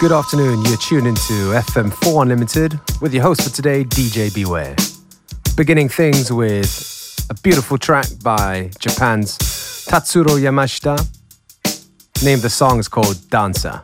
Good afternoon. You're tuned into FM4 Unlimited with your host for today, DJ Beware. Beginning things with a beautiful track by Japan's Tatsuro Yamashita. Name the song is called Dancer.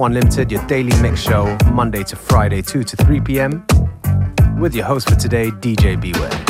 FM4 Unlimited, your daily mix show, Monday to Friday, 2 to 3 p.m. with your host for today, DJ Beware.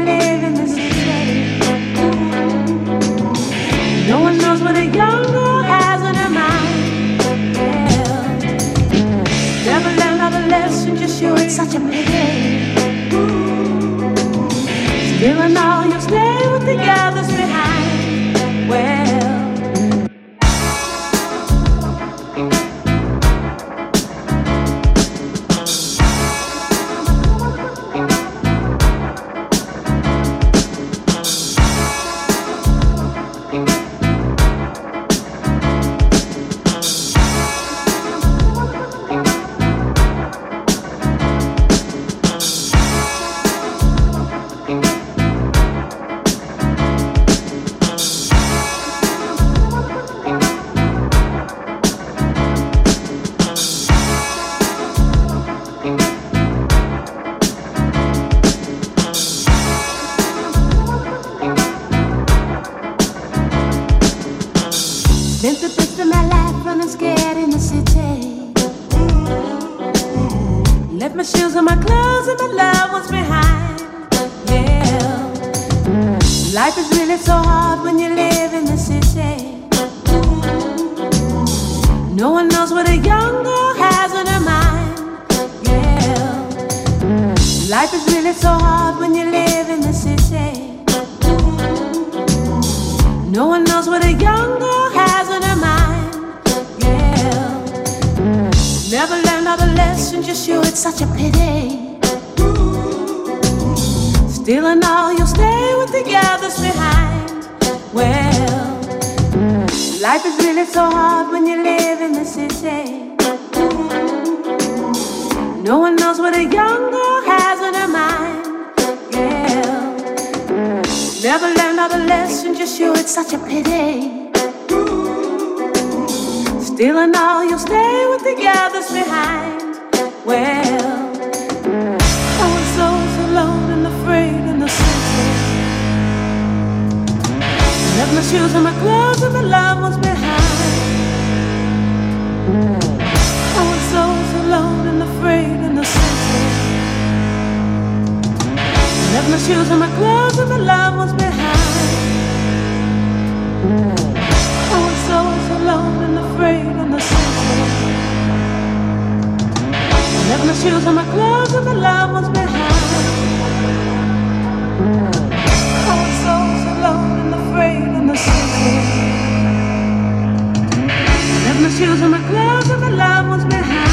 No one knows what a young girl has on her mind. Yeah. Never learned all the lessons, you, it's such a pity. Still and all, you'll stay with the others behind. Well, life is really so hard when you live in the city. No one knows what a young girl has on her mind. Yeah. Never the lessons, just you, it's such a pity. Still and all, you'll stay with the others behind. Well, I was so alone and afraid in the city. Left my shoes and my clothes and my loved ones behind. I was so alone and afraid in the city. Left my shoes and my clothes and my loved ones behind. Shoes and my frame and the loved ones behind.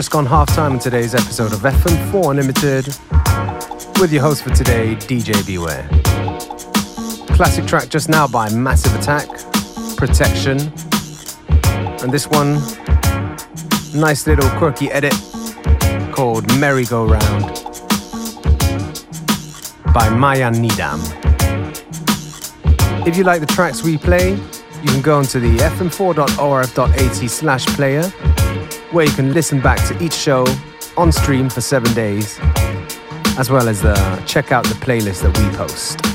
Just gone half time in today's episode of FM4 Unlimited with your host for today, DJ Beware. Classic track just now by Massive Attack, Protection. And this one, nice little quirky edit called Merry Go Round by Maya Nidam. If you like the tracks we play, you can go onto the fm4.orf.at slash player, where you can listen back to each show on stream for seven days, as well as the, check out the playlist that we post.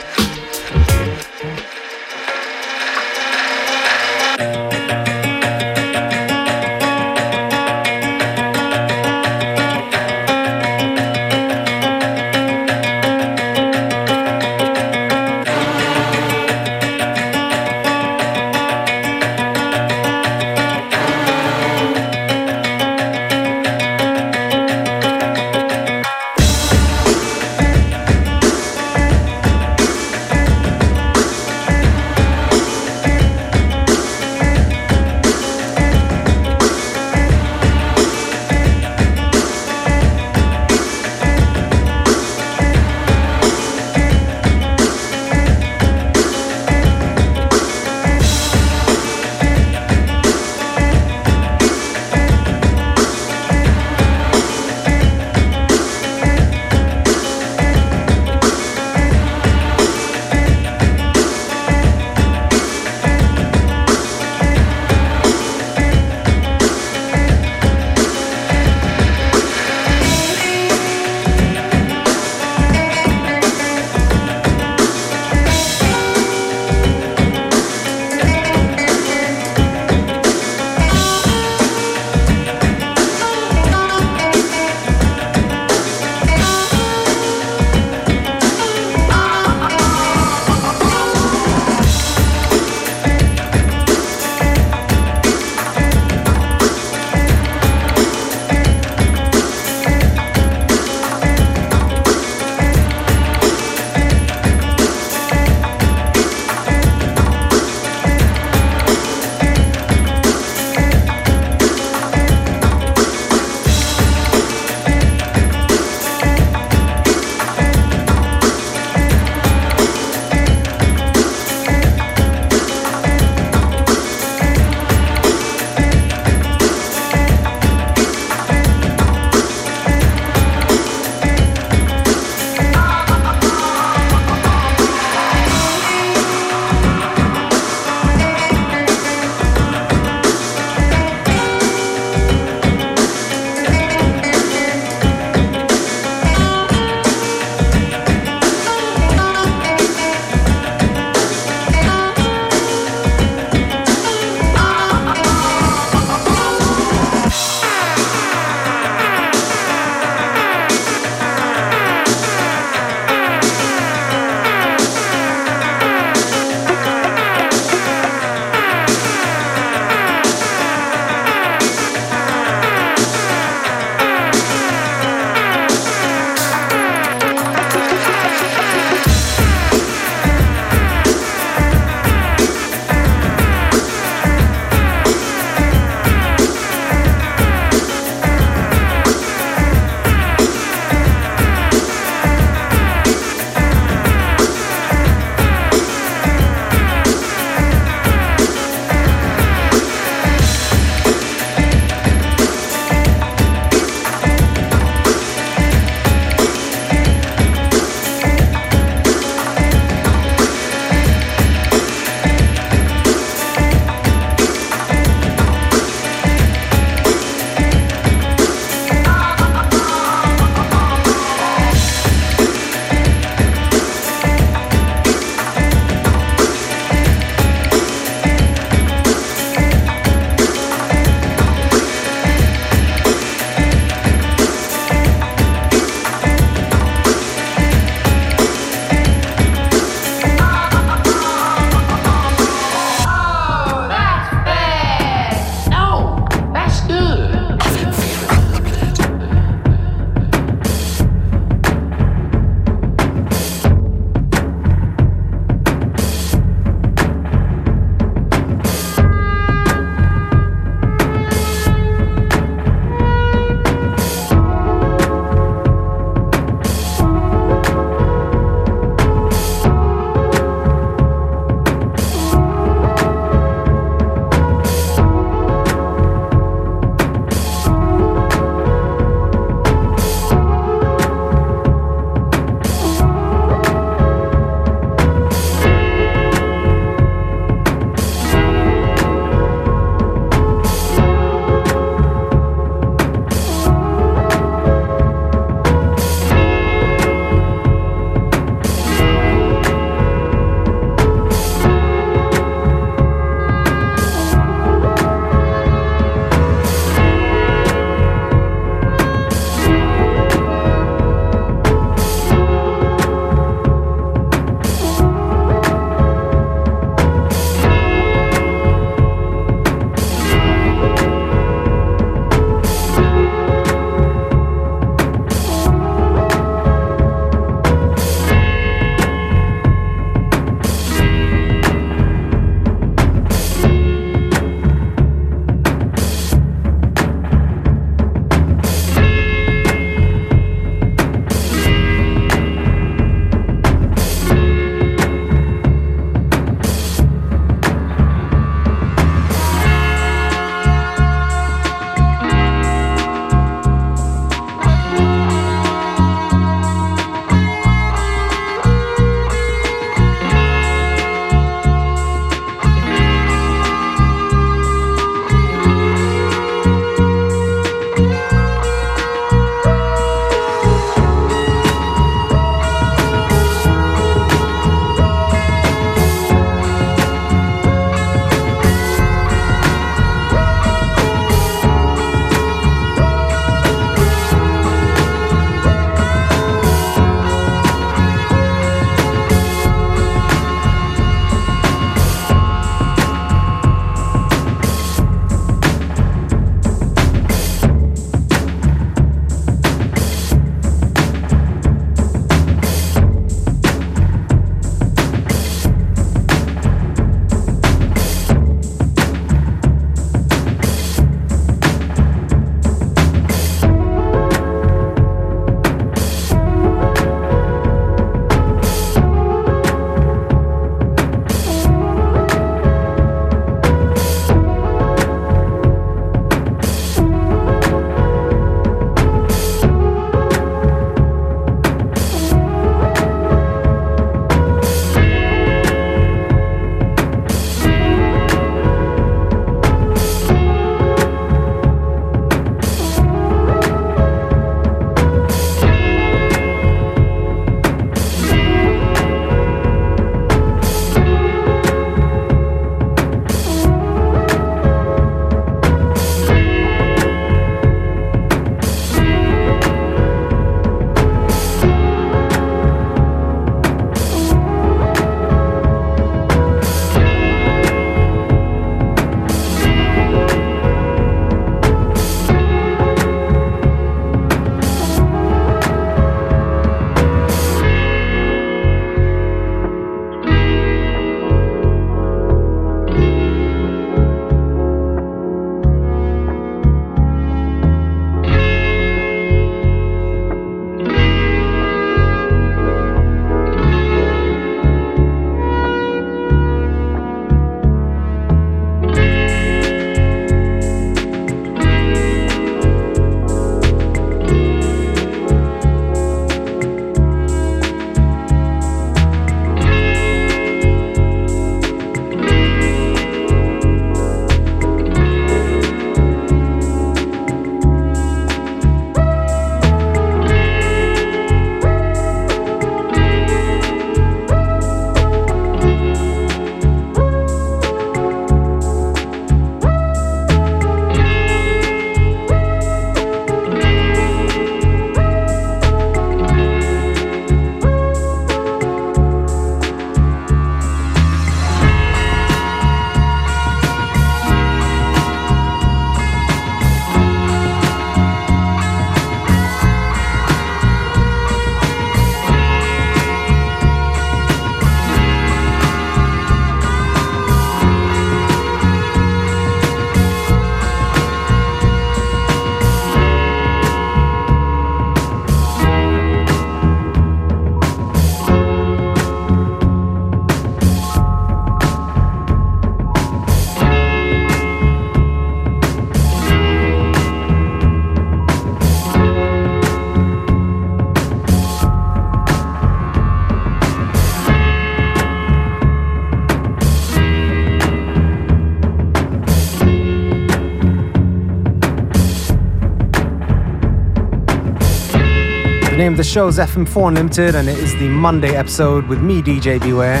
The show is FM4 Unlimited, and it is the Monday episode with me, DJ Beware,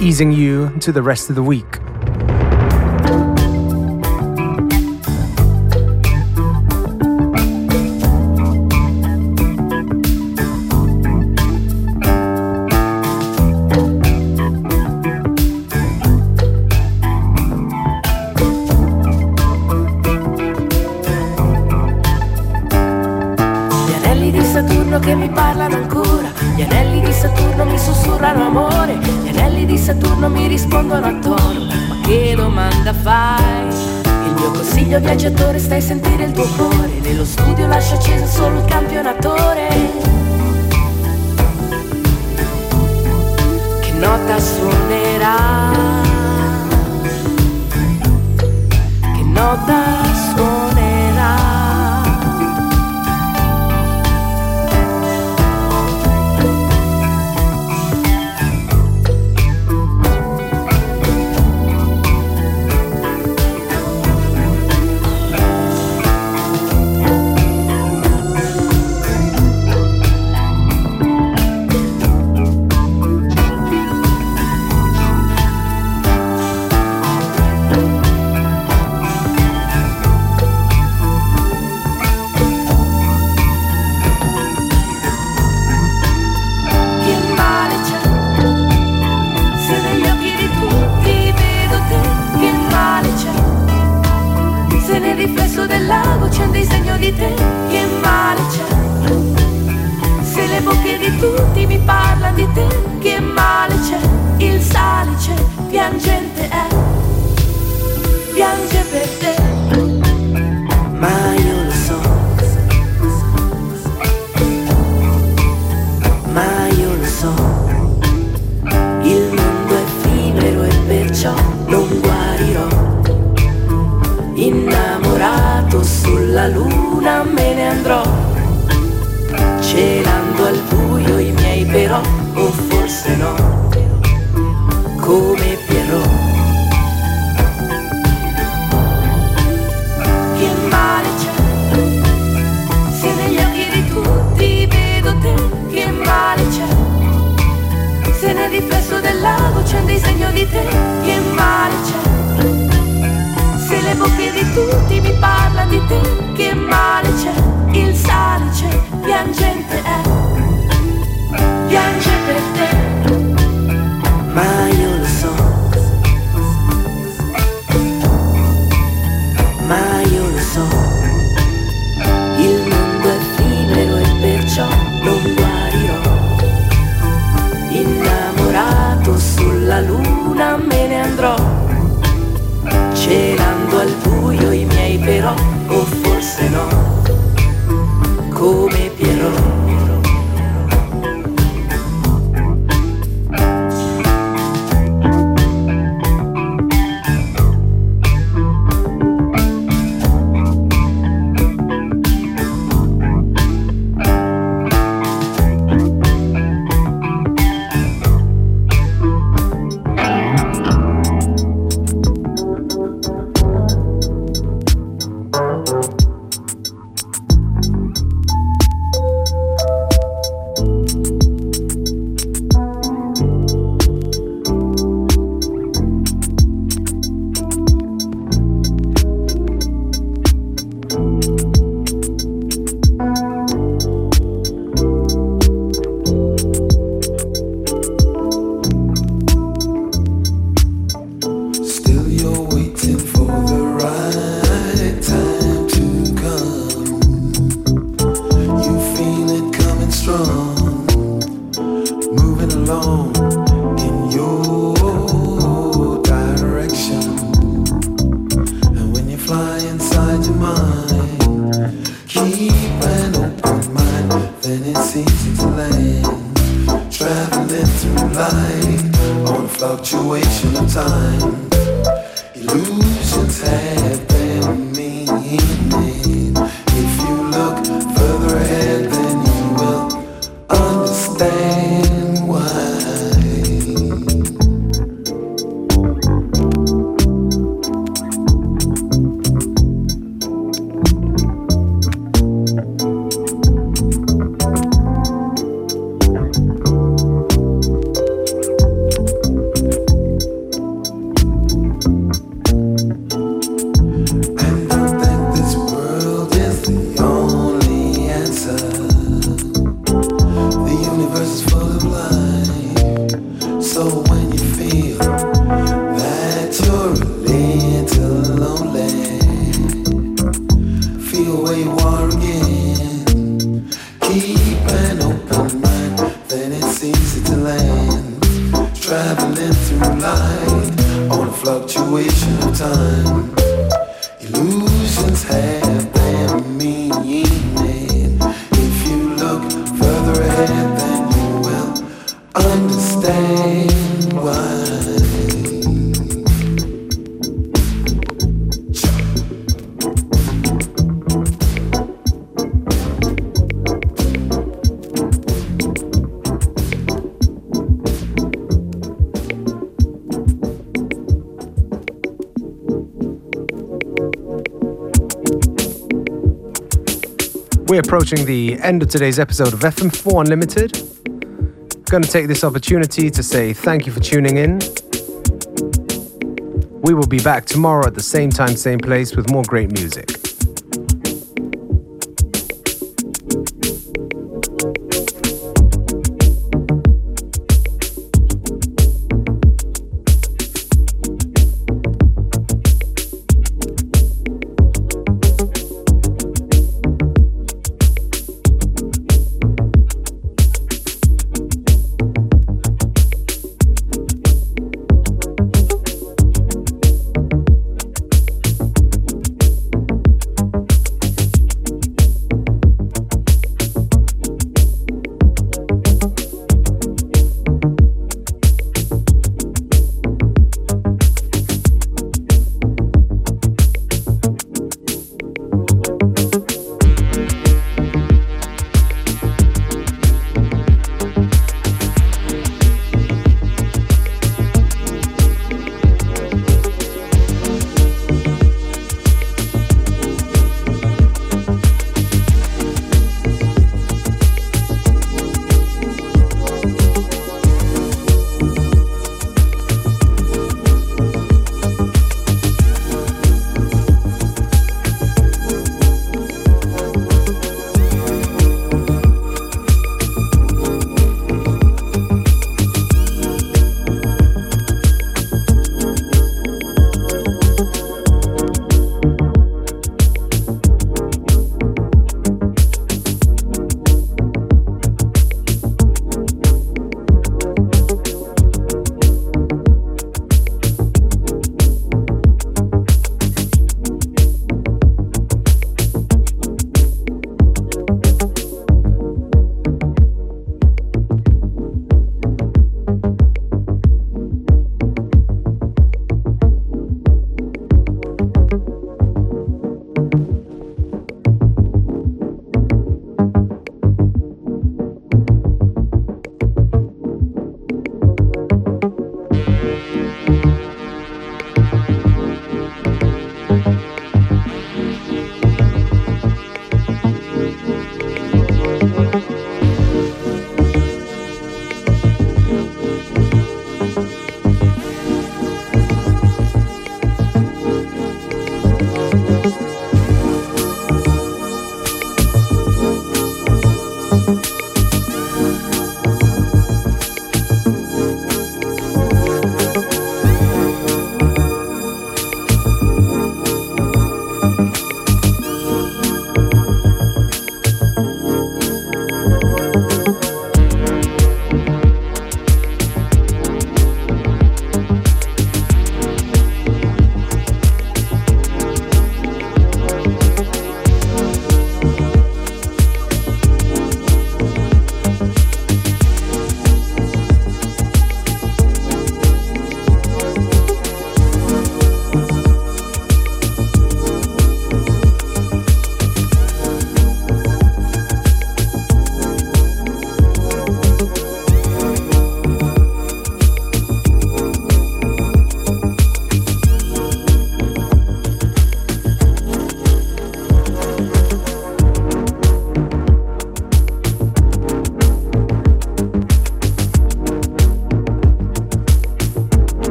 easing you to the rest of the week. Viaggiatore stai a sentire il tuo cuore. Nello studio lascia acceso solo il campionatore. Che nota suonerà? Che nota approaching the end of today's episode of FM4 Unlimited. I'm Going to take this opportunity to say thank you for tuning in. We will be back tomorrow at the same time, same place with more great music.